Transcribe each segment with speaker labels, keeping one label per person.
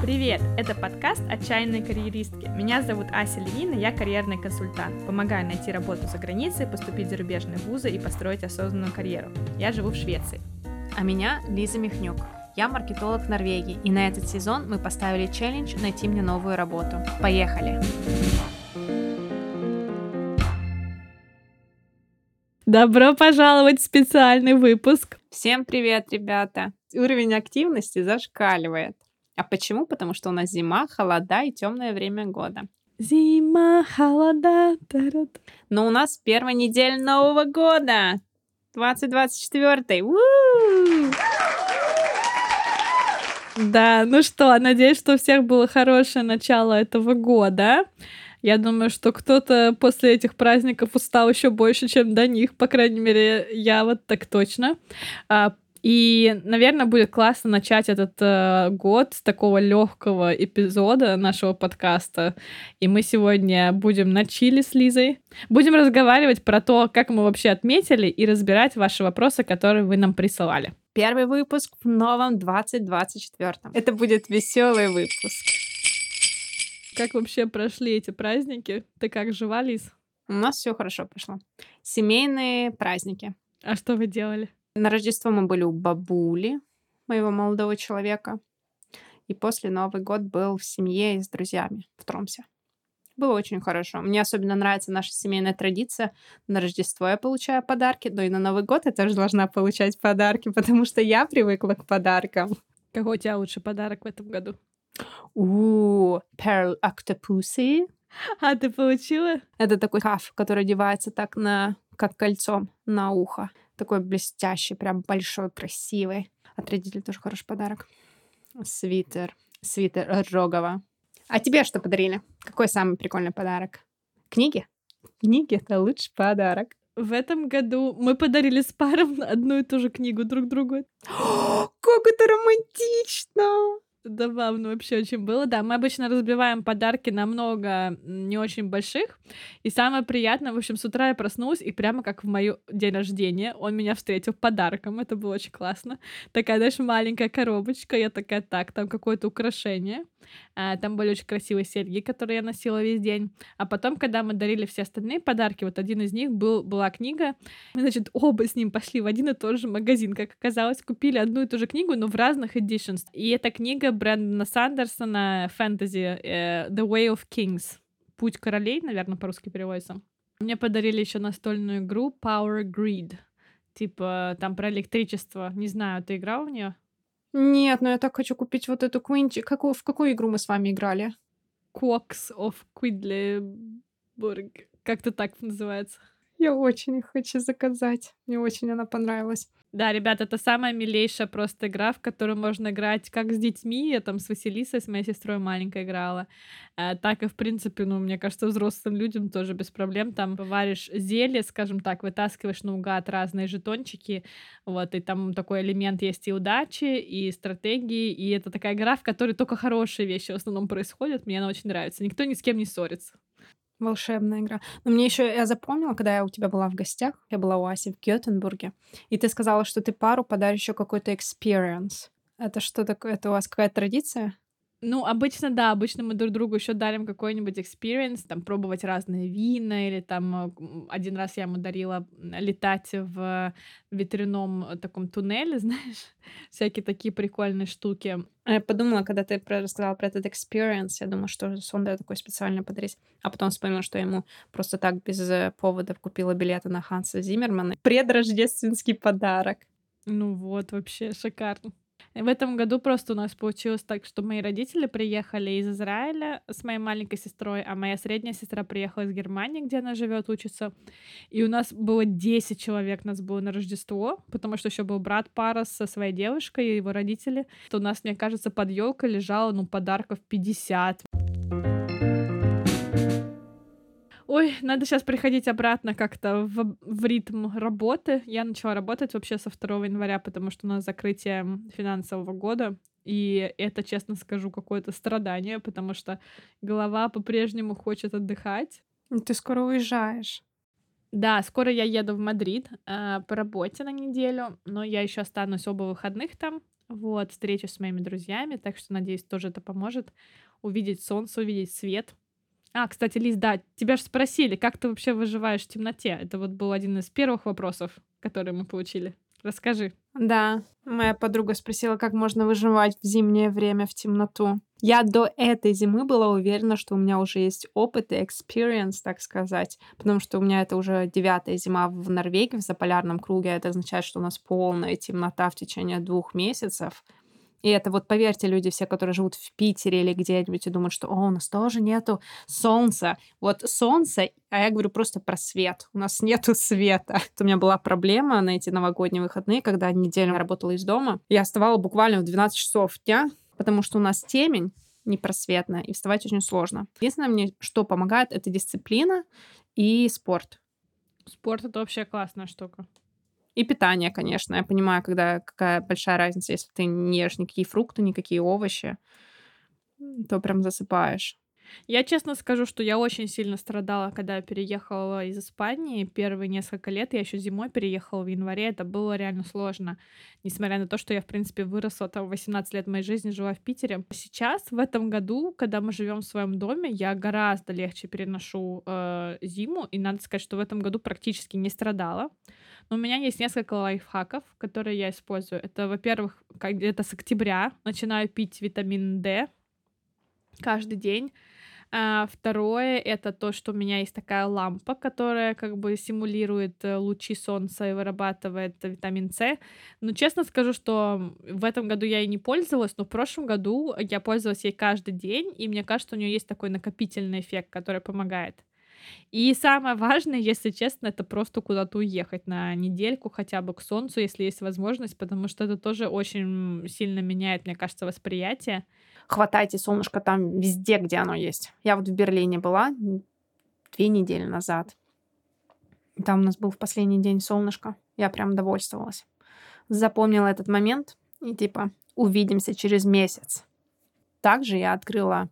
Speaker 1: Привет! Это подкаст «Отчаянные карьеристки». Меня зовут Ася Левина, я карьерный консультант. Помогаю найти работу за границей, поступить в зарубежные вузы и построить осознанную карьеру. Я живу в Швеции.
Speaker 2: А меня Лиза Михнюк. Я маркетолог в Норвегии, и на этот сезон мы поставили челлендж найти мне новую работу. Поехали!
Speaker 1: Добро пожаловать в специальный выпуск.
Speaker 2: Всем привет, ребята! Уровень активности зашкаливает. А почему? Потому что у нас зима, холода и темное время года.
Speaker 1: Зима, холода. тарат.
Speaker 2: Но у нас первая неделя Нового года. 2024. У!
Speaker 1: Да, ну что, надеюсь, что у всех было хорошее начало этого года. Я думаю, что кто-то после этих праздников устал еще больше, чем до них. По крайней мере, я вот так точно. И, наверное, будет классно начать этот э, год с такого легкого эпизода нашего подкаста. И мы сегодня будем на чили с Лизой. Будем разговаривать про то, как мы вообще отметили, и разбирать ваши вопросы, которые вы нам присылали.
Speaker 2: Первый выпуск в новом 2024. Это будет веселый выпуск.
Speaker 1: Как вообще прошли эти праздники? Ты как жива, Лиз?
Speaker 2: У нас все хорошо прошло. Семейные праздники.
Speaker 1: А что вы делали?
Speaker 2: На Рождество мы были у бабули моего молодого человека. И после Новый год был в семье и с друзьями в Тромсе. Было очень хорошо. Мне особенно нравится наша семейная традиция. На Рождество я получаю подарки, но и на Новый год я тоже должна получать подарки, потому что я привыкла к подаркам.
Speaker 1: Какой у тебя лучший подарок в этом году?
Speaker 2: У Pearl Octopussy.
Speaker 1: А, ты получила?
Speaker 2: Это такой каф, который одевается так на как кольцом на ухо. Такой блестящий, прям большой, красивый. От родителей тоже хороший подарок. Свитер. Свитер Рогова. А тебе что подарили? Какой самый прикольный подарок? Книги? Книги — это лучший подарок.
Speaker 1: В этом году мы подарили с паром одну и ту же книгу друг другу.
Speaker 2: Как это романтично!
Speaker 1: Забавно вообще очень было. Да, мы обычно разбиваем подарки на много м, не очень больших. И самое приятное, в общем, с утра я проснулась, и прямо как в мою день рождения он меня встретил подарком. Это было очень классно. Такая, знаешь, маленькая коробочка. Я такая, так, там какое-то украшение. А, там были очень красивые серьги, которые я носила весь день. А потом, когда мы дарили все остальные подарки, вот один из них был, была книга. Мы, значит, оба с ним пошли в один и тот же магазин. Как оказалось, купили одну и ту же книгу, но в разных editions. И эта книга Брэндона Сандерсона фэнтези э, The Way of Kings. Путь королей, наверное, по-русски переводится. Мне подарили еще настольную игру Power Grid. Типа, там про электричество. Не знаю, ты играл в нее?
Speaker 2: Нет, но я так хочу купить вот эту Квинчи. Какую, в какую игру мы с вами играли?
Speaker 1: Quacks of Quidleburg. Как-то так называется.
Speaker 2: Я очень их хочу заказать. Мне очень она понравилась.
Speaker 1: Да, ребят, это самая милейшая просто игра, в которую можно играть как с детьми, я там с Василисой, с моей сестрой маленькой играла, э, так и, в принципе, ну, мне кажется, взрослым людям тоже без проблем. Там варишь зелье, скажем так, вытаскиваешь наугад разные жетончики, вот, и там такой элемент есть и удачи, и стратегии, и это такая игра, в которой только хорошие вещи в основном происходят, мне она очень нравится. Никто ни с кем не ссорится.
Speaker 2: Волшебная игра. Но мне еще я запомнила, когда я у тебя была в гостях, я была у Аси в Гетенбурге, и ты сказала, что ты пару подаришь еще какой-то experience. Это что такое? Это у вас какая-то традиция?
Speaker 1: Ну, обычно, да, обычно мы друг другу еще дарим какой-нибудь experience, там, пробовать разные вина, или там э, один раз я ему дарила летать в ветряном э, таком туннеле, знаешь, всякие такие прикольные штуки.
Speaker 2: А Я подумала, когда ты рассказала про этот experience, я думала, что Сонда такой специально подарить. А потом вспомнила, что я ему просто так без э, поводов купила билеты на Ханса Зиммермана. Предрождественский подарок.
Speaker 1: Ну вот, вообще шикарно. В этом году просто у нас получилось так, что мои родители приехали из Израиля с моей маленькой сестрой, а моя средняя сестра приехала из Германии, где она живет, учится. И у нас было 10 человек, нас было на Рождество, потому что еще был брат пара со своей девушкой и его родители. То у нас, мне кажется, под елкой лежало, ну, подарков 50. Ой, надо сейчас приходить обратно как-то в, в ритм работы. Я начала работать вообще со 2 января, потому что у нас закрытие финансового года. И это, честно скажу, какое-то страдание, потому что голова по-прежнему хочет отдыхать.
Speaker 2: Ну, Ты скоро уезжаешь.
Speaker 1: Да, скоро я еду в Мадрид э, по работе на неделю, но я еще останусь оба выходных там. Вот, встречу с моими друзьями, так что, надеюсь, тоже это поможет увидеть солнце, увидеть свет. А, кстати, Лиз, да, тебя же спросили, как ты вообще выживаешь в темноте? Это вот был один из первых вопросов, которые мы получили. Расскажи.
Speaker 2: Да, моя подруга спросила, как можно выживать в зимнее время в темноту. Я до этой зимы была уверена, что у меня уже есть опыт и experience, так сказать, потому что у меня это уже девятая зима в Норвегии, в заполярном круге. Это означает, что у нас полная темнота в течение двух месяцев. И это вот, поверьте, люди все, которые живут в Питере или где-нибудь и думают, что О, у нас тоже нету солнца. Вот солнце, а я говорю просто про свет. У нас нету света. У меня была проблема на эти новогодние выходные, когда неделю работала из дома. Я вставала буквально в 12 часов дня, потому что у нас темень непросветная, и вставать очень сложно. Единственное мне, что помогает, это дисциплина и спорт.
Speaker 1: Спорт — это вообще классная штука.
Speaker 2: И питание, конечно. Я понимаю, когда какая большая разница, если ты не ешь никакие фрукты, никакие овощи, то прям засыпаешь.
Speaker 1: Я честно скажу, что я очень сильно страдала, когда переехала из Испании. Первые несколько лет я еще зимой переехала в январе. Это было реально сложно. Несмотря на то, что я, в принципе, выросла там 18 лет моей жизни, жила в Питере. Сейчас, в этом году, когда мы живем в своем доме, я гораздо легче переношу э, зиму. И надо сказать, что в этом году практически не страдала. Но у меня есть несколько лайфхаков, которые я использую. Это, во-первых, где-то с октября начинаю пить витамин D каждый день. А второе — это то, что у меня есть такая лампа, которая как бы симулирует э, лучи солнца и вырабатывает витамин С. Но честно скажу, что в этом году я ей не пользовалась, но в прошлом году я пользовалась ей каждый день, и мне кажется, у нее есть такой накопительный эффект, который помогает. И самое важное, если честно, это просто куда-то уехать на недельку хотя бы к солнцу, если есть возможность, потому что это тоже очень сильно меняет, мне кажется, восприятие.
Speaker 2: Хватайте солнышко там везде, где оно есть. Я вот в Берлине была две недели назад. Там у нас был в последний день солнышко. Я прям довольствовалась. Запомнила этот момент и типа увидимся через месяц. Также я открыла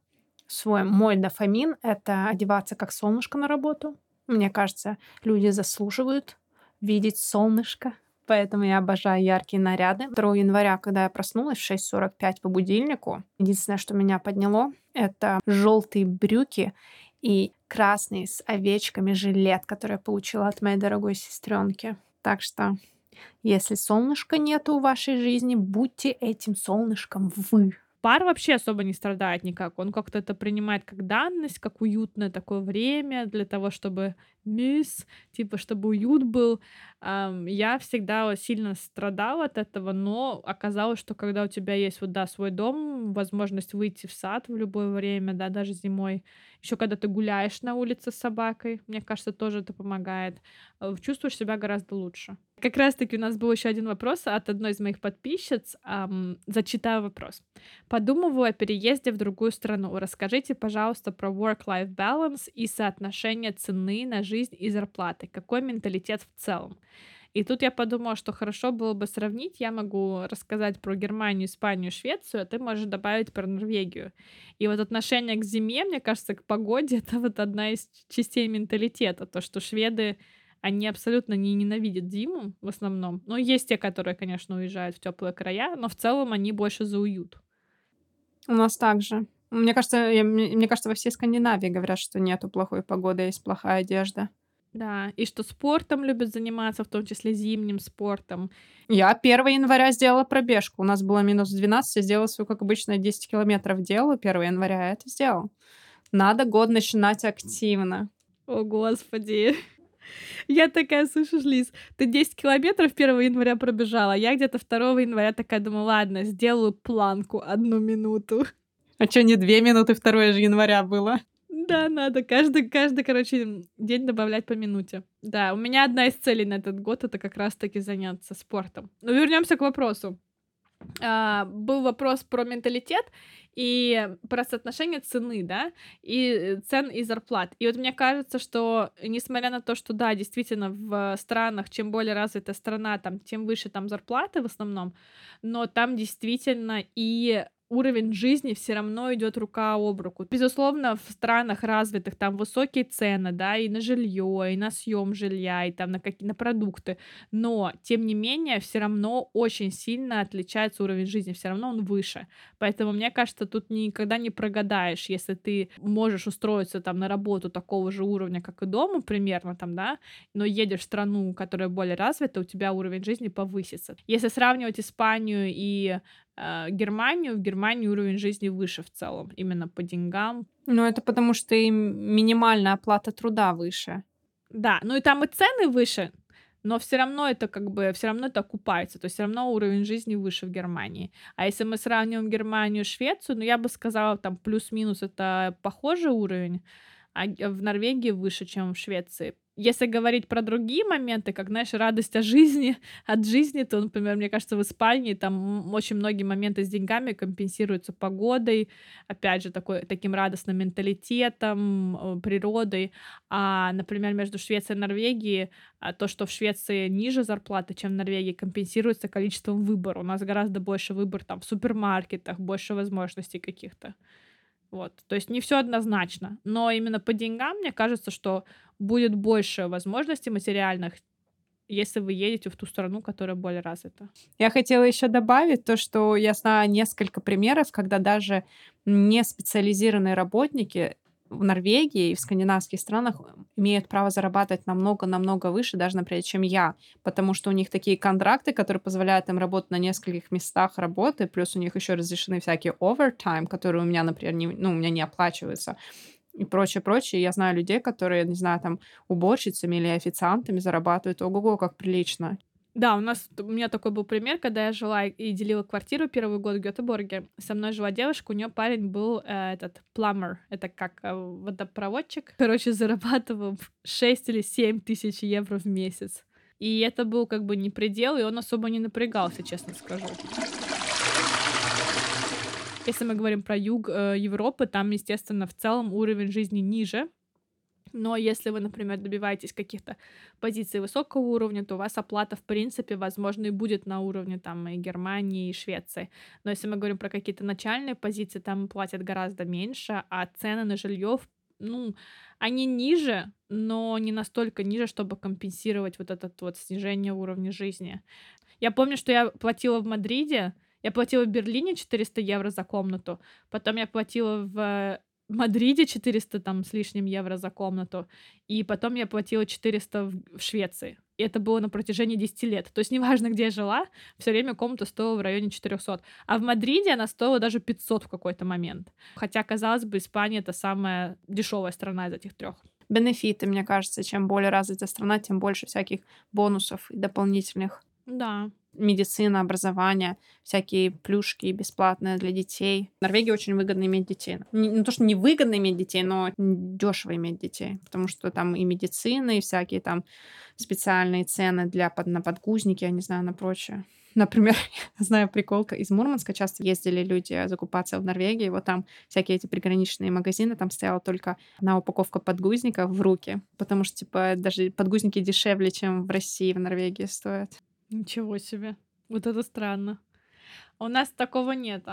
Speaker 2: свой мой дофамин — это одеваться как солнышко на работу. Мне кажется, люди заслуживают видеть солнышко, поэтому я обожаю яркие наряды. 2 января, когда я проснулась в 6.45 по будильнику, единственное, что меня подняло, это желтые брюки и красный с овечками жилет, который я получила от моей дорогой сестренки. Так что, если солнышка нету в вашей жизни, будьте этим солнышком вы
Speaker 1: пар вообще особо не страдает никак. Он как-то это принимает как данность, как уютное такое время для того, чтобы мисс, типа, чтобы уют был. Я всегда сильно страдала от этого, но оказалось, что когда у тебя есть вот, да, свой дом, возможность выйти в сад в любое время, да, даже зимой, еще когда ты гуляешь на улице с собакой, мне кажется, тоже это помогает, э, чувствуешь себя гораздо лучше. Как раз-таки у нас был еще один вопрос от одной из моих подписчиц. Эм, зачитаю вопрос. Подумываю о переезде в другую страну. Расскажите, пожалуйста, про work-life balance и соотношение цены на жизнь и зарплаты. Какой менталитет в целом? И тут я подумала, что хорошо было бы сравнить. Я могу рассказать про Германию, Испанию, Швецию, а ты можешь добавить про Норвегию. И вот отношение к зиме, мне кажется, к погоде, это вот одна из частей менталитета. То, что шведы они абсолютно не ненавидят зиму в основном. Но есть те, которые, конечно, уезжают в теплые края, но в целом они больше за уют.
Speaker 2: У нас также. Мне кажется, я, мне кажется, во всей Скандинавии говорят, что нету плохой погоды, есть плохая одежда.
Speaker 1: Да, и что спортом любят заниматься, в том числе зимним спортом.
Speaker 2: Я 1 января сделала пробежку. У нас было минус 12, я сделала свою, как обычно, 10 километров делаю 1 января, я это сделал. Надо год начинать активно.
Speaker 1: О, господи. Я такая, слышишь, Лиз, ты 10 километров 1 января пробежала, я где-то 2 января такая думаю, ладно, сделаю планку одну минуту.
Speaker 2: А что, не две минуты 2 января было?
Speaker 1: Да, надо. Каждый, каждый, короче, день добавлять по минуте. Да, у меня одна из целей на этот год это как раз-таки заняться спортом. Но вернемся к вопросу. А, был вопрос про менталитет и про соотношение цены, да, и цен и зарплат. И вот мне кажется, что несмотря на то, что да, действительно в странах, чем более развитая страна, там, тем выше там зарплаты в основном, но там действительно и уровень жизни все равно идет рука об руку. Безусловно, в странах развитых там высокие цены, да, и на жилье, и на съем жилья, и там на какие на продукты. Но, тем не менее, все равно очень сильно отличается уровень жизни, все равно он выше. Поэтому, мне кажется, тут никогда не прогадаешь, если ты можешь устроиться там на работу такого же уровня, как и дома, примерно там, да, но едешь в страну, которая более развита, у тебя уровень жизни повысится. Если сравнивать Испанию и Германию, в Германии уровень жизни выше в целом, именно по деньгам.
Speaker 2: Ну, это потому что и минимальная оплата труда выше.
Speaker 1: Да, ну и там и цены выше, но все равно это как бы, все равно это окупается, то есть все равно уровень жизни выше в Германии. А если мы сравним Германию и Швецию, ну я бы сказала, там плюс-минус это похожий уровень, а в Норвегии выше, чем в Швеции. Если говорить про другие моменты, как, знаешь, радость от жизни, от жизни, то, например, мне кажется, в Испании там очень многие моменты с деньгами компенсируются погодой, опять же, такой, таким радостным менталитетом, э, природой. А, например, между Швецией и Норвегией а, то, что в Швеции ниже зарплаты, чем в Норвегии, компенсируется количеством выбора. У нас гораздо больше выбор там в супермаркетах, больше возможностей каких-то. Вот. То есть не все однозначно. Но именно по деньгам, мне кажется, что будет больше возможностей материальных, если вы едете в ту страну, которая более развита.
Speaker 2: Я хотела еще добавить то, что я знаю несколько примеров, когда даже не специализированные работники в Норвегии и в скандинавских странах имеют право зарабатывать намного-намного выше, даже, например, чем я, потому что у них такие контракты, которые позволяют им работать на нескольких местах работы, плюс у них еще разрешены всякие овертайм, которые у меня, например, не, ну, у меня не оплачиваются и прочее, прочее. Я знаю людей, которые, не знаю, там, уборщицами или официантами зарабатывают ого-го, как прилично.
Speaker 1: Да, у нас у меня такой был пример, когда я жила и делила квартиру первый год в Гетеборге. Со мной жила девушка, у нее парень был э, этот пломер, это как э, водопроводчик. Короче, зарабатывал 6 или 7 тысяч евро в месяц. И это был как бы не предел, и он особо не напрягался, честно скажу. Если мы говорим про юг э, Европы, там, естественно, в целом уровень жизни ниже, но если вы, например, добиваетесь каких-то позиций высокого уровня, то у вас оплата, в принципе, возможно, и будет на уровне там и Германии, и Швеции. Но если мы говорим про какие-то начальные позиции, там платят гораздо меньше, а цены на жилье, ну, они ниже, но не настолько ниже, чтобы компенсировать вот это вот снижение уровня жизни. Я помню, что я платила в Мадриде, я платила в Берлине 400 евро за комнату, потом я платила в Мадриде 400 там с лишним евро за комнату, и потом я платила 400 в Швеции. И это было на протяжении 10 лет. То есть неважно, где я жила, все время комната стоила в районе 400. А в Мадриде она стоила даже 500 в какой-то момент. Хотя, казалось бы, Испания — это самая дешевая страна из этих трех.
Speaker 2: Бенефиты, мне кажется, чем более развитая страна, тем больше всяких бонусов и дополнительных.
Speaker 1: Да
Speaker 2: медицина, образование, всякие плюшки бесплатные для детей. В Норвегии очень выгодно иметь детей. Не, не то, что не выгодно иметь детей, но дешево иметь детей, потому что там и медицина, и всякие там специальные цены для, под, на подгузники, я не знаю, на прочее. Например, я знаю приколка из Мурманска, часто ездили люди закупаться в Норвегии, вот там всякие эти приграничные магазины, там стояла только одна упаковка подгузников в руки, потому что, типа, даже подгузники дешевле, чем в России, в Норвегии стоят.
Speaker 1: Ничего себе. Вот это странно. У нас такого нет,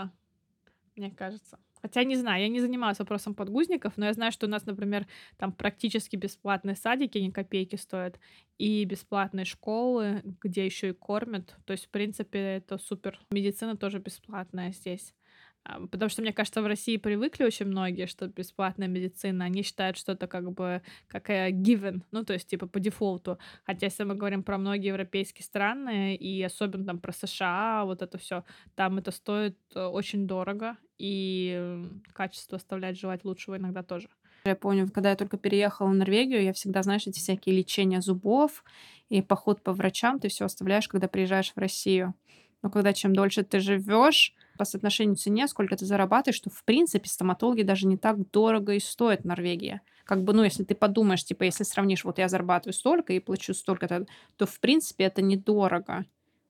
Speaker 1: мне кажется. Хотя не знаю, я не занималась вопросом подгузников, но я знаю, что у нас, например, там практически бесплатные садики, ни копейки стоят, и бесплатные школы, где еще и кормят. То есть, в принципе, это супер. Медицина тоже бесплатная здесь. Потому что, мне кажется, в России привыкли очень многие, что бесплатная медицина, они считают, что это как бы как given, ну, то есть, типа, по дефолту. Хотя, если мы говорим про многие европейские страны, и особенно там про США, вот это все, там это стоит э, очень дорого, и качество оставляет желать лучшего иногда тоже.
Speaker 2: Я помню, когда я только переехала в Норвегию, я всегда, знаешь, эти всякие лечения зубов и поход по врачам ты все оставляешь, когда приезжаешь в Россию. Но когда чем дольше ты живешь, по соотношению цене, сколько ты зарабатываешь, что, в принципе, стоматологи даже не так дорого и стоят в Норвегии. Как бы, ну, если ты подумаешь, типа, если сравнишь, вот я зарабатываю столько и плачу столько-то, то, в принципе, это недорого.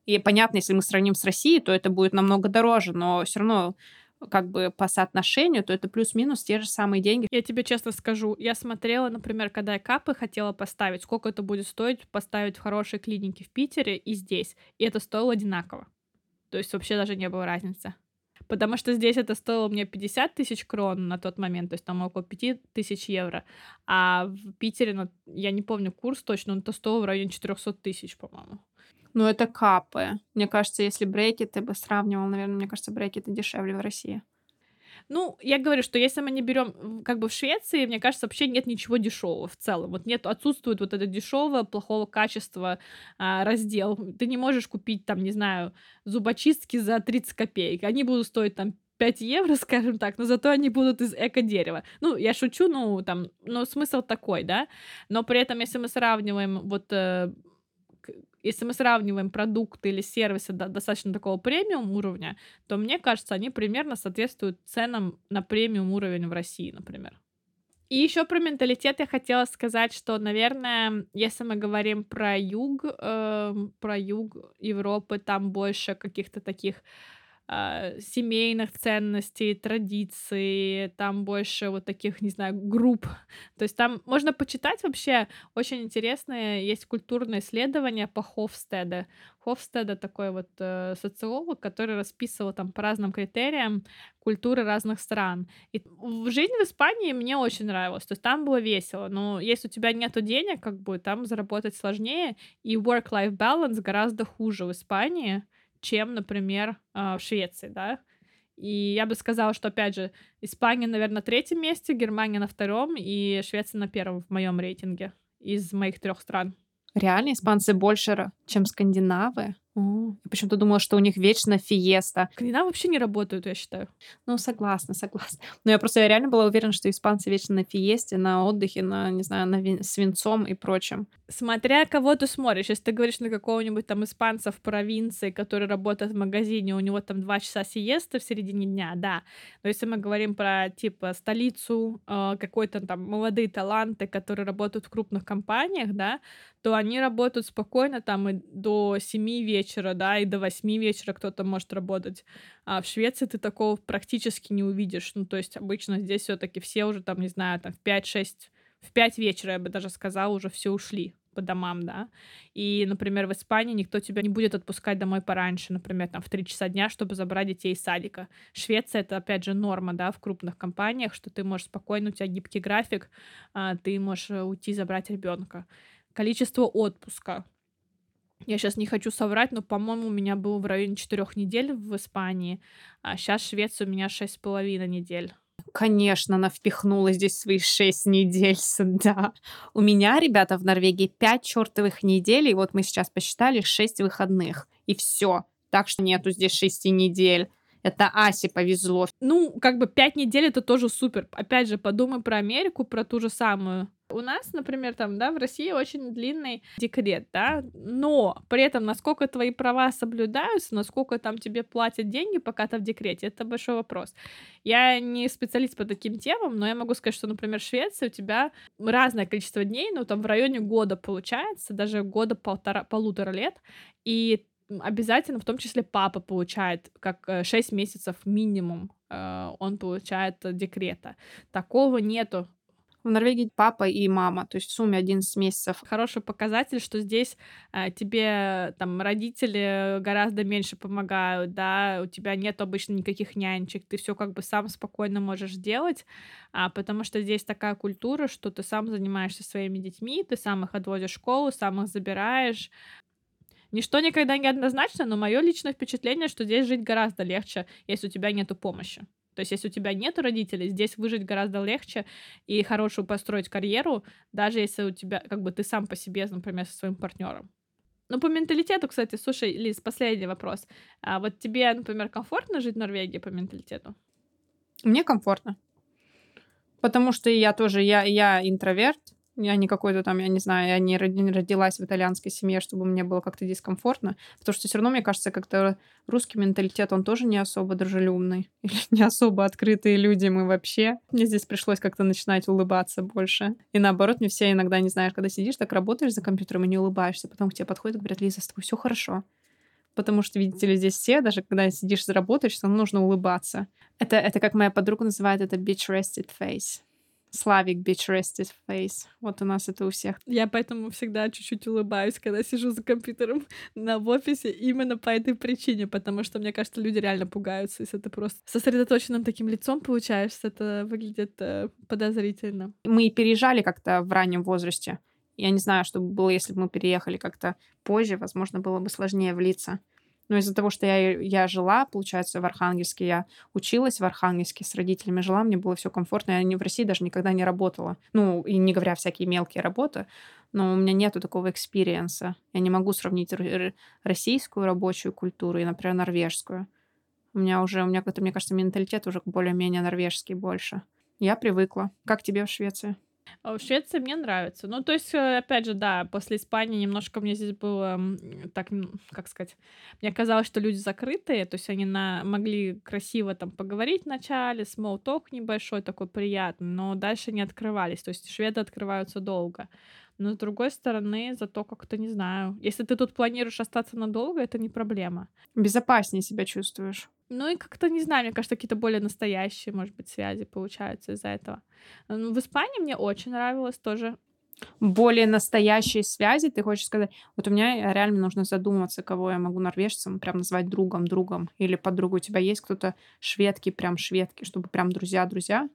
Speaker 2: И понятно, если мы сравним с Россией, то это будет намного дороже, но все равно как бы по соотношению, то это плюс-минус те же самые деньги.
Speaker 1: Я тебе честно скажу, я смотрела, например, когда я капы хотела поставить, сколько это будет стоить поставить в хорошей клинике в Питере и здесь, и это стоило одинаково. То есть вообще даже не было разницы. Потому что здесь это стоило мне 50 тысяч крон на тот момент, то есть там около 5 тысяч евро. А в Питере, ну, я не помню курс точно, но это стоило в районе 400 тысяч, по-моему.
Speaker 2: Ну, это капы. Мне кажется, если брейки ты бы сравнивал, наверное, мне кажется, брейки это дешевле в России.
Speaker 1: Ну, я говорю, что если мы не берем, как бы в Швеции, мне кажется, вообще нет ничего дешевого в целом. Вот нет, отсутствует вот это дешевое, плохого качества а, раздел. Ты не можешь купить там, не знаю, зубочистки за 30 копеек. Они будут стоить там 5 евро, скажем так, но зато они будут из эко-дерева. Ну, я шучу, ну, там, но смысл такой, да? Но при этом, если мы сравниваем вот э, если мы сравниваем продукты или сервисы до, достаточно такого премиум уровня, то мне кажется, они примерно соответствуют ценам на премиум уровень в России, например. И еще про менталитет я хотела сказать, что, наверное, если мы говорим про юг, э, про юг Европы, там больше каких-то таких э, семейных ценностей, традиций, там больше вот таких, не знаю, групп. То есть там можно почитать вообще очень интересные, есть культурные исследования по Хофстеде. Хофстеда такой вот э, социолог, который расписывал там по разным критериям культуры разных стран. И жизнь в Испании мне очень нравилась, то есть там было весело, но если у тебя нету денег, как бы там заработать сложнее, и work-life balance гораздо хуже в Испании, чем, например, а, в Швеции, да. И я бы сказала, что, опять же, Испания, наверное, на третьем месте, Германия на втором и Швеция на первом в моем рейтинге из моих трех стран.
Speaker 2: Реально, испанцы больше, чем скандинавы? О, я почему-то думала, что у них вечно фиеста.
Speaker 1: Скандинавы вообще не работают, я считаю.
Speaker 2: Ну, согласна, согласна. Но я просто я реально была уверена, что испанцы вечно на фиесте, на отдыхе, на, не знаю, на вин- свинцом и прочем.
Speaker 1: Смотря кого ты смотришь. Если ты говоришь на какого-нибудь там испанца в провинции, который работает в магазине, у него там два часа сиесты в середине дня, да. Но если мы говорим про, типа, столицу, э, какой-то там молодые таланты, которые работают в крупных компаниях, да, то они работают спокойно там и до 7 вечера, да, и до 8 вечера кто-то может работать. А в Швеции ты такого практически не увидишь. Ну, то есть обычно здесь все таки все уже там, не знаю, там в 5-6, в 5 вечера, я бы даже сказала, уже все ушли по домам, да. И, например, в Испании никто тебя не будет отпускать домой пораньше, например, там в 3 часа дня, чтобы забрать детей из садика. Швеция — это, опять же, норма, да, в крупных компаниях, что ты можешь спокойно, у тебя гибкий график, а, ты можешь э, уйти забрать ребенка количество отпуска. Я сейчас не хочу соврать, но, по-моему, у меня было в районе четырех недель в Испании, а сейчас в Швеции у меня шесть с половиной недель.
Speaker 2: Конечно, она впихнула здесь свои шесть недель сюда. У меня, ребята, в Норвегии пять чертовых недель, и вот мы сейчас посчитали шесть выходных. И все. Так что нету здесь шести недель. Это Асе повезло.
Speaker 1: Ну, как бы пять недель это тоже супер. Опять же, подумай про Америку, про ту же самую. У нас, например, там, да, в России очень длинный декрет, да, но при этом, насколько твои права соблюдаются, насколько там тебе платят деньги, пока ты в декрете, это большой вопрос. Я не специалист по таким темам, но я могу сказать, что, например, в Швеции у тебя разное количество дней, ну, там в районе года получается, даже года полтора, полутора лет, и обязательно, в том числе папа получает, как 6 э, месяцев минимум, э, он получает декрета. Такого нету
Speaker 2: в Норвегии папа и мама, то есть в сумме 11 месяцев.
Speaker 1: Хороший показатель, что здесь э, тебе там родители гораздо меньше помогают, да, у тебя нет обычно никаких нянечек, ты все как бы сам спокойно можешь делать, а, потому что здесь такая культура, что ты сам занимаешься своими детьми, ты сам их отводишь в школу, сам их забираешь, Ничто никогда не однозначно, но мое личное впечатление, что здесь жить гораздо легче, если у тебя нету помощи. То есть, если у тебя нет родителей, здесь выжить гораздо легче и хорошую построить карьеру, даже если у тебя, как бы ты сам по себе, например, со своим партнером. Ну, по менталитету, кстати, слушай, Лиз, последний вопрос. А вот тебе, например, комфортно жить в Норвегии по менталитету?
Speaker 2: Мне комфортно. Потому что я тоже, я, я интроверт, я не какой-то там, я не знаю, я не родилась в итальянской семье, чтобы мне было как-то дискомфортно. Потому что все равно, мне кажется, как-то русский менталитет, он тоже не особо дружелюбный. Или не особо открытые люди мы вообще. Мне здесь пришлось как-то начинать улыбаться больше. И наоборот, мне все иногда, не знаешь, когда сидишь, так работаешь за компьютером и не улыбаешься. Потом к тебе подходят и говорят, Лиза, с тобой все хорошо. Потому что, видите ли, здесь все, даже когда сидишь, заработаешь, там нужно улыбаться. Это, это как моя подруга называет это bitch rested face Славик, bitch, rest his face. Вот у нас это у всех.
Speaker 1: Я поэтому всегда чуть-чуть улыбаюсь, когда сижу за компьютером на в офисе, именно по этой причине, потому что, мне кажется, люди реально пугаются, если ты просто сосредоточенным таким лицом получаешься, это выглядит э, подозрительно.
Speaker 2: Мы переезжали как-то в раннем возрасте. Я не знаю, что бы было, если бы мы переехали как-то позже, возможно, было бы сложнее влиться. Но из-за того, что я, я жила, получается, в Архангельске, я училась в Архангельске, с родителями жила, мне было все комфортно. Я не в России даже никогда не работала. Ну, и не говоря всякие мелкие работы, но у меня нету такого experience а. Я не могу сравнить российскую рабочую культуру и, например, норвежскую. У меня уже, у меня какой-то, мне кажется, менталитет уже более-менее норвежский больше. Я привыкла. Как тебе в Швеции?
Speaker 1: А в Швеции мне нравится. Ну, то есть, э, опять же, да, после Испании немножко мне здесь было так, как сказать, мне казалось, что люди закрытые, то есть они на, могли красиво там поговорить вначале, talk небольшой, такой приятный, но дальше не открывались, то есть шведы открываются долго. Но с другой стороны, зато как-то не знаю. Если ты тут планируешь остаться надолго, это не проблема.
Speaker 2: Безопаснее себя чувствуешь.
Speaker 1: Ну и как-то, не знаю, мне кажется, какие-то более настоящие, может быть, связи получаются из-за этого. В Испании мне очень нравилось тоже.
Speaker 2: Более настоящие связи, ты хочешь сказать? Вот у меня реально нужно задуматься, кого я могу норвежцам прям назвать другом, другом. Или подругу. У тебя есть кто-то шведки, прям шведки, чтобы прям друзья-друзья?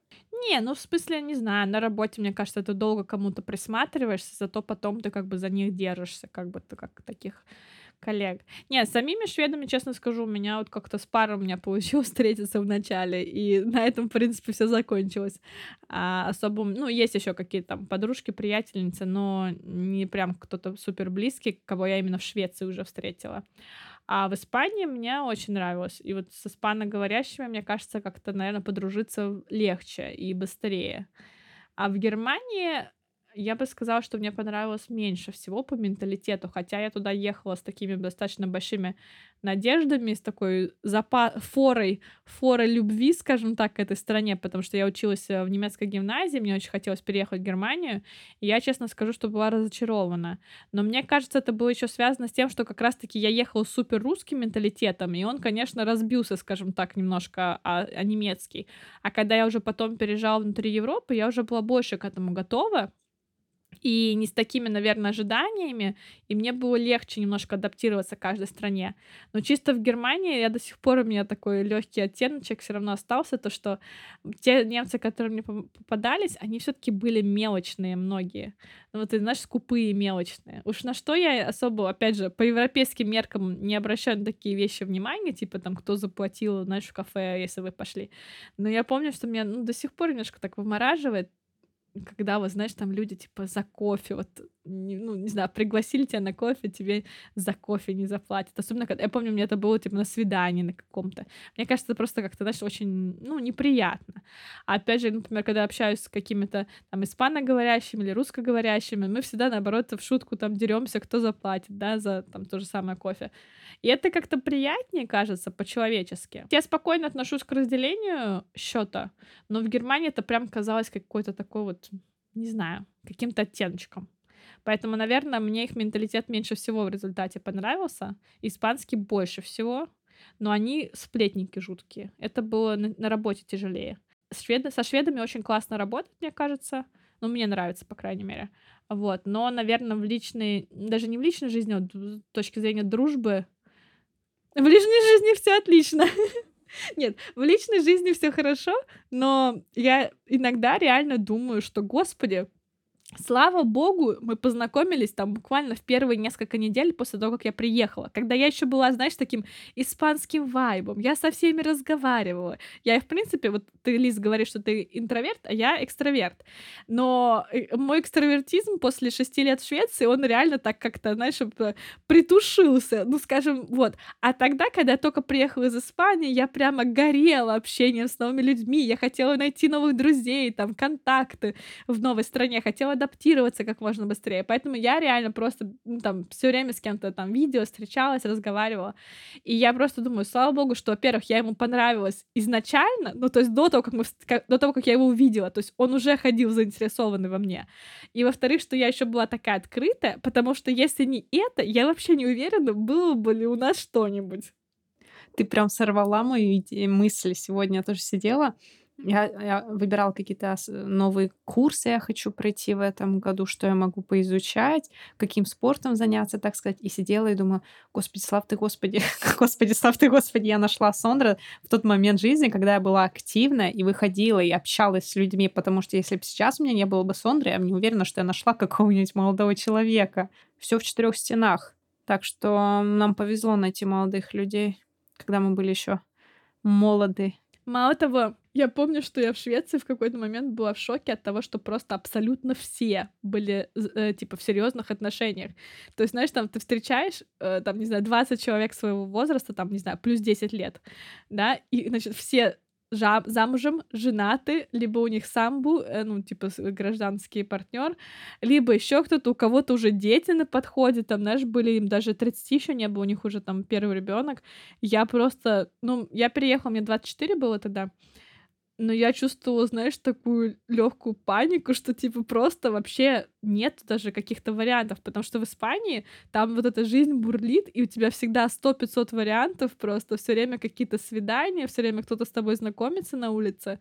Speaker 1: Не, ну в смысле, не знаю, на работе, мне кажется, ты долго кому-то присматриваешься, зато потом ты как бы за них держишься, как бы ты как таких коллег. Нет, с самими шведами, честно скажу, у меня вот как-то с парой у меня получилось встретиться в начале, и на этом, в принципе, все закончилось. А особо, ну, есть еще какие-то там подружки, приятельницы, но не прям кто-то супер близкий, кого я именно в Швеции уже встретила. А в Испании мне очень нравилось. И вот с испаноговорящими, мне кажется, как-то, наверное, подружиться легче и быстрее. А в Германии я бы сказала, что мне понравилось меньше всего по менталитету, хотя я туда ехала с такими достаточно большими надеждами, с такой запа форой, форой любви, скажем так, к этой стране, потому что я училась э, в немецкой гимназии, мне очень хотелось переехать в Германию, и я, честно скажу, что была разочарована. Но мне кажется, это было еще связано с тем, что как раз-таки я ехала супер русским менталитетом, и он, конечно, разбился, скажем так, немножко о, о немецкий. А когда я уже потом переезжала внутри Европы, я уже была больше к этому готова, и не с такими, наверное, ожиданиями, и мне было легче немножко адаптироваться к каждой стране. Но чисто в Германии я до сих пор у меня такой легкий оттеночек все равно остался, то что те немцы, которые мне попадались, они все-таки были мелочные многие. Ну, вот, ты знаешь, скупые, мелочные. Уж на что я особо, опять же, по европейским меркам не обращаю на такие вещи внимания, типа там, кто заплатил, знаешь, в кафе, если вы пошли. Но я помню, что меня ну, до сих пор немножко так вымораживает, когда, вот, знаешь, там люди, типа, за кофе, вот, не, ну, не знаю, пригласили тебя на кофе, тебе за кофе не заплатят. Особенно, когда, я помню, мне это было, типа, на свидании на каком-то. Мне кажется, это просто как-то, знаешь, очень, ну, неприятно. А опять же, например, когда общаюсь с какими-то там испаноговорящими или русскоговорящими, мы всегда, наоборот, в шутку там деремся, кто заплатит, да, за там то же самое кофе. И это как-то приятнее, кажется, по-человечески. Я спокойно отношусь к разделению счета, но в Германии это прям казалось какой-то такой вот, не знаю, каким-то оттеночком. Поэтому, наверное, мне их менталитет меньше всего в результате понравился. Испанский больше всего, но они сплетники жуткие. Это было на, на работе тяжелее. Шведы, со шведами очень классно работать, мне кажется. Ну, мне нравится, по крайней мере. Вот. Но, наверное, в личной, даже не в личной жизни, а с точки зрения дружбы, в личной жизни все отлично. Нет, в личной жизни все хорошо, но я иногда реально думаю, что, господи, Слава богу, мы познакомились там буквально в первые несколько недель после того, как я приехала, когда я еще была, знаешь, таким испанским вайбом. Я со всеми разговаривала. Я, в принципе, вот ты, Лиз, говоришь, что ты интроверт, а я экстраверт. Но э, мой экстравертизм после шести лет в Швеции, он реально так как-то, знаешь, притушился. Ну, скажем, вот. А тогда, когда я только приехала из Испании, я прямо горела общением с новыми людьми. Я хотела найти новых друзей, там, контакты в новой стране. Хотела адаптироваться как можно быстрее. Поэтому я реально просто ну, там все время с кем-то там видео встречалась, разговаривала. И я просто думаю, слава богу, что, во-первых, я ему понравилась изначально, ну, то есть до того, как мы, как, до того, как я его увидела, то есть он уже ходил заинтересованный во мне. И, во-вторых, что я еще была такая открытая, потому что если не это, я вообще не уверена, было бы ли у нас что-нибудь.
Speaker 2: Ты прям сорвала мою мысль. Сегодня я тоже сидела, Я, я выбирала какие-то новые курсы, я хочу пройти в этом году, что я могу поизучать, каким спортом заняться, так сказать. И сидела и думаю, господи, слав ты, господи, господи, слав ты, господи, я нашла Сондра в тот момент жизни, когда я была активна и выходила и общалась с людьми, потому что если бы сейчас у меня не было бы Сондры, я не уверена, что я нашла какого-нибудь молодого человека. Все в четырех стенах. Так что нам повезло найти молодых людей, когда мы были еще молоды.
Speaker 1: Мало того, я помню, что я в Швеции в какой-то момент была в шоке от того, что просто абсолютно все были, э, типа, в серьезных отношениях. То есть, знаешь, там ты встречаешь, э, там, не знаю, 20 человек своего возраста, там, не знаю, плюс 10 лет, да, и, значит, все замужем, женаты, либо у них самбу, э, ну, типа гражданский партнер, либо еще кто-то, у кого-то уже дети на подходе, там, знаешь, были им даже 30 еще не было, у них уже там первый ребенок. Я просто, ну, я переехала, мне 24 было тогда, но я чувствовала, знаешь, такую легкую панику, что типа просто вообще нет даже каких-то вариантов, потому что в Испании там вот эта жизнь бурлит, и у тебя всегда 100-500 вариантов, просто все время какие-то свидания, все время кто-то с тобой знакомится на улице.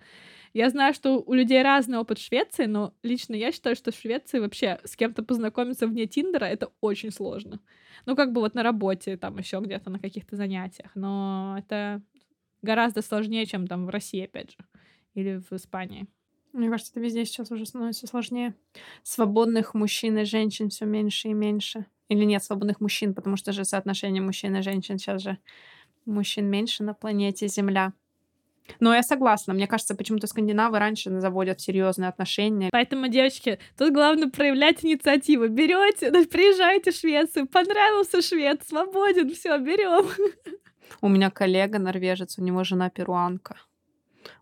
Speaker 1: Я знаю, что у людей разный опыт Швеции, но лично я считаю, что в Швеции вообще с кем-то познакомиться вне Тиндера это очень сложно. Ну, как бы вот на работе, там еще где-то на каких-то занятиях, но это гораздо сложнее, чем там в России, опять же или в Испании.
Speaker 2: Мне кажется, это везде сейчас уже становится сложнее. Свободных мужчин и женщин все меньше и меньше. Или нет свободных мужчин, потому что же соотношение мужчин и женщин сейчас же мужчин меньше на планете Земля. Но я согласна. Мне кажется, почему-то скандинавы раньше заводят серьезные отношения.
Speaker 1: Поэтому, девочки, тут главное проявлять инициативу. Берете, приезжайте в Швецию, понравился швед, свободен, все, берем.
Speaker 2: У меня коллега норвежец, у него жена перуанка.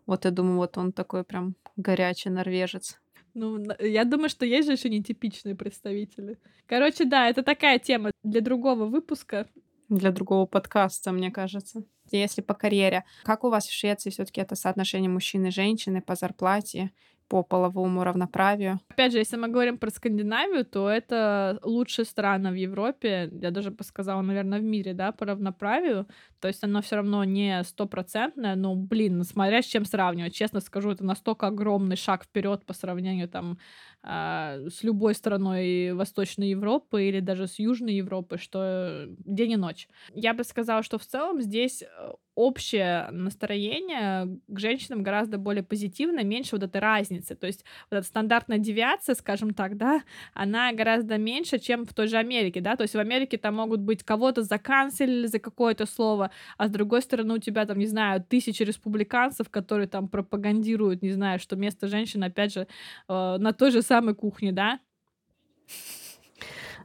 Speaker 2: Вот я думаю, вот он такой прям горячий норвежец.
Speaker 1: Ну, я думаю, что есть же еще нетипичные представители. Короче, да, это такая тема для другого выпуска.
Speaker 2: Для другого подкаста, мне кажется. Если по карьере. Как у вас в Швеции все-таки это соотношение мужчины и женщины по зарплате? По половому равноправию.
Speaker 1: Опять же, если мы говорим про Скандинавию, то это лучшая страна в Европе, я даже бы сказала, наверное, в мире, да, по равноправию. То есть оно все равно не стопроцентное, но, блин, смотря с чем сравнивать, честно скажу, это настолько огромный шаг вперед по сравнению там а, с любой страной Восточной Европы или даже с Южной Европы, что день и ночь. Я бы сказала, что в целом здесь э, общее настроение к женщинам гораздо более позитивное, меньше вот этой разницы. То есть вот эта стандартная девиация, скажем так, да, она гораздо меньше, чем в той же Америке, да, то есть в Америке там могут быть кого-то заканцелили за какое-то слово, а с другой стороны у тебя там, не знаю, тысячи республиканцев, которые там пропагандируют, не знаю, что место женщин, опять же, э, на той же самой кухне, да,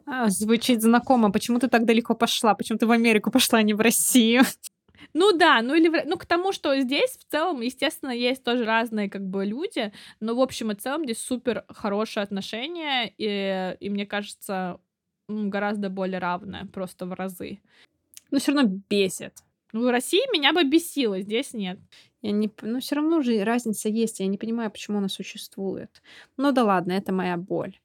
Speaker 2: а, звучит знакомо. Почему ты так далеко пошла? Почему ты в Америку пошла, а не в Россию?
Speaker 1: Ну да, ну или ну к тому, что здесь в целом, естественно, есть тоже разные как бы люди, но в общем и целом здесь супер хорошие отношения, и, и мне кажется, гораздо более равное, просто в разы.
Speaker 2: Но все равно бесит.
Speaker 1: Ну, в России меня бы бесило, здесь нет.
Speaker 2: Я не... Ну, все равно же разница есть. Я не понимаю, почему она существует. Ну да ладно, это моя боль.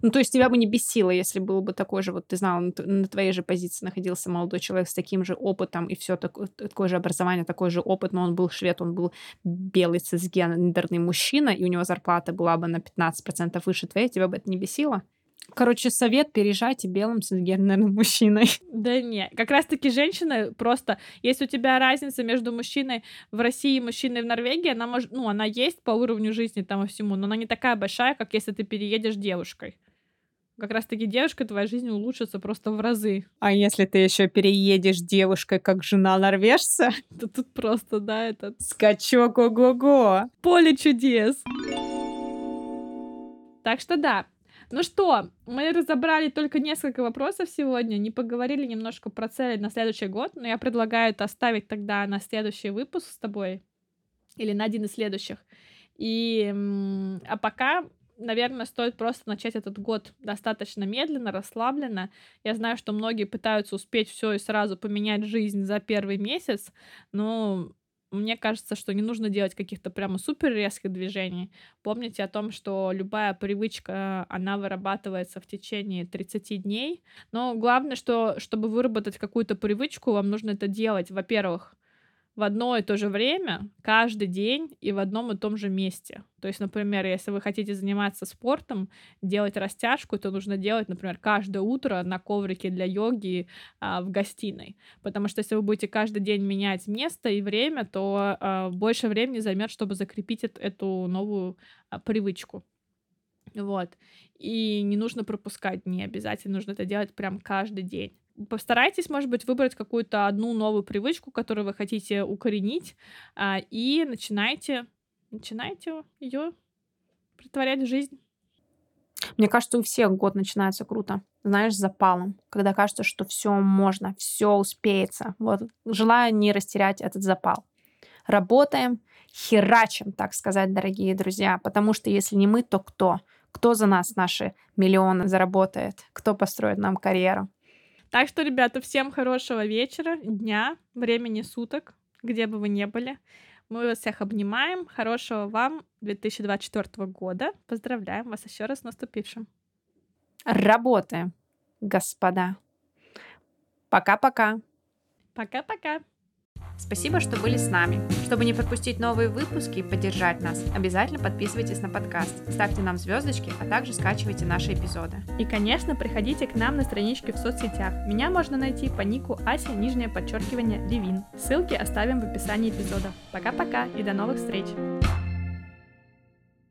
Speaker 2: Ну, то есть тебя бы не бесило, если был бы такой же, вот ты знал, на твоей же позиции находился молодой человек с таким же опытом и все такое, такое же образование, такой же опыт, но он был швед, он был белый цисгендерный мужчина, и у него зарплата была бы на 15% выше твоей, тебя бы это не бесило? Короче, совет переезжайте белым цисгендерным мужчиной.
Speaker 1: Да не, как раз-таки женщина просто, если у тебя разница между мужчиной в России и мужчиной в Норвегии, она может, ну, она есть по уровню жизни там и всему, но она не такая большая, как если ты переедешь девушкой. Как раз-таки девушка, твоя жизнь улучшится просто в разы.
Speaker 2: А если ты еще переедешь девушкой, как жена норвежца?
Speaker 1: То тут просто, да, этот...
Speaker 2: Скачок, ого-го!
Speaker 1: Поле чудес! Так что да, ну что, мы разобрали только несколько вопросов сегодня, не поговорили немножко про цели на следующий год, но я предлагаю это оставить тогда на следующий выпуск с тобой или на один из следующих. И, а пока, наверное, стоит просто начать этот год достаточно медленно, расслабленно. Я знаю, что многие пытаются успеть все и сразу поменять жизнь за первый месяц, но мне кажется, что не нужно делать каких-то прямо супер резких движений. Помните о том, что любая привычка, она вырабатывается в течение 30 дней. Но главное, что чтобы выработать какую-то привычку, вам нужно это делать, во-первых, в одно и то же время, каждый день и в одном и том же месте. То есть, например, если вы хотите заниматься спортом, делать растяжку, то нужно делать, например, каждое утро на коврике для йоги а, в гостиной. Потому что если вы будете каждый день менять место и время, то а, больше времени займет, чтобы закрепить эту новую а, привычку. Вот. И не нужно пропускать дни, обязательно нужно это делать прям каждый день постарайтесь, может быть, выбрать какую-то одну новую привычку, которую вы хотите укоренить, а, и начинайте, начинайте ее притворять в жизнь.
Speaker 2: Мне кажется, у всех год начинается круто. Знаешь, с запалом. Когда кажется, что все можно, все успеется. Вот желаю не растерять этот запал. Работаем, херачим, так сказать, дорогие друзья. Потому что если не мы, то кто? Кто за нас наши миллионы заработает? Кто построит нам карьеру?
Speaker 1: Так что, ребята, всем хорошего вечера, дня, времени суток, где бы вы ни были. Мы вас всех обнимаем. Хорошего вам 2024 года. Поздравляем вас еще раз с наступившим.
Speaker 2: Работаем, господа. Пока-пока.
Speaker 1: Пока-пока.
Speaker 2: Спасибо, что были с нами. Чтобы не пропустить новые выпуски и поддержать нас, обязательно подписывайтесь на подкаст, ставьте нам звездочки, а также скачивайте наши эпизоды.
Speaker 1: И, конечно, приходите к нам на страничке в соцсетях. Меня можно найти по нику Ася, нижнее подчеркивание, Левин. Ссылки оставим в описании эпизода. Пока-пока и до новых встреч!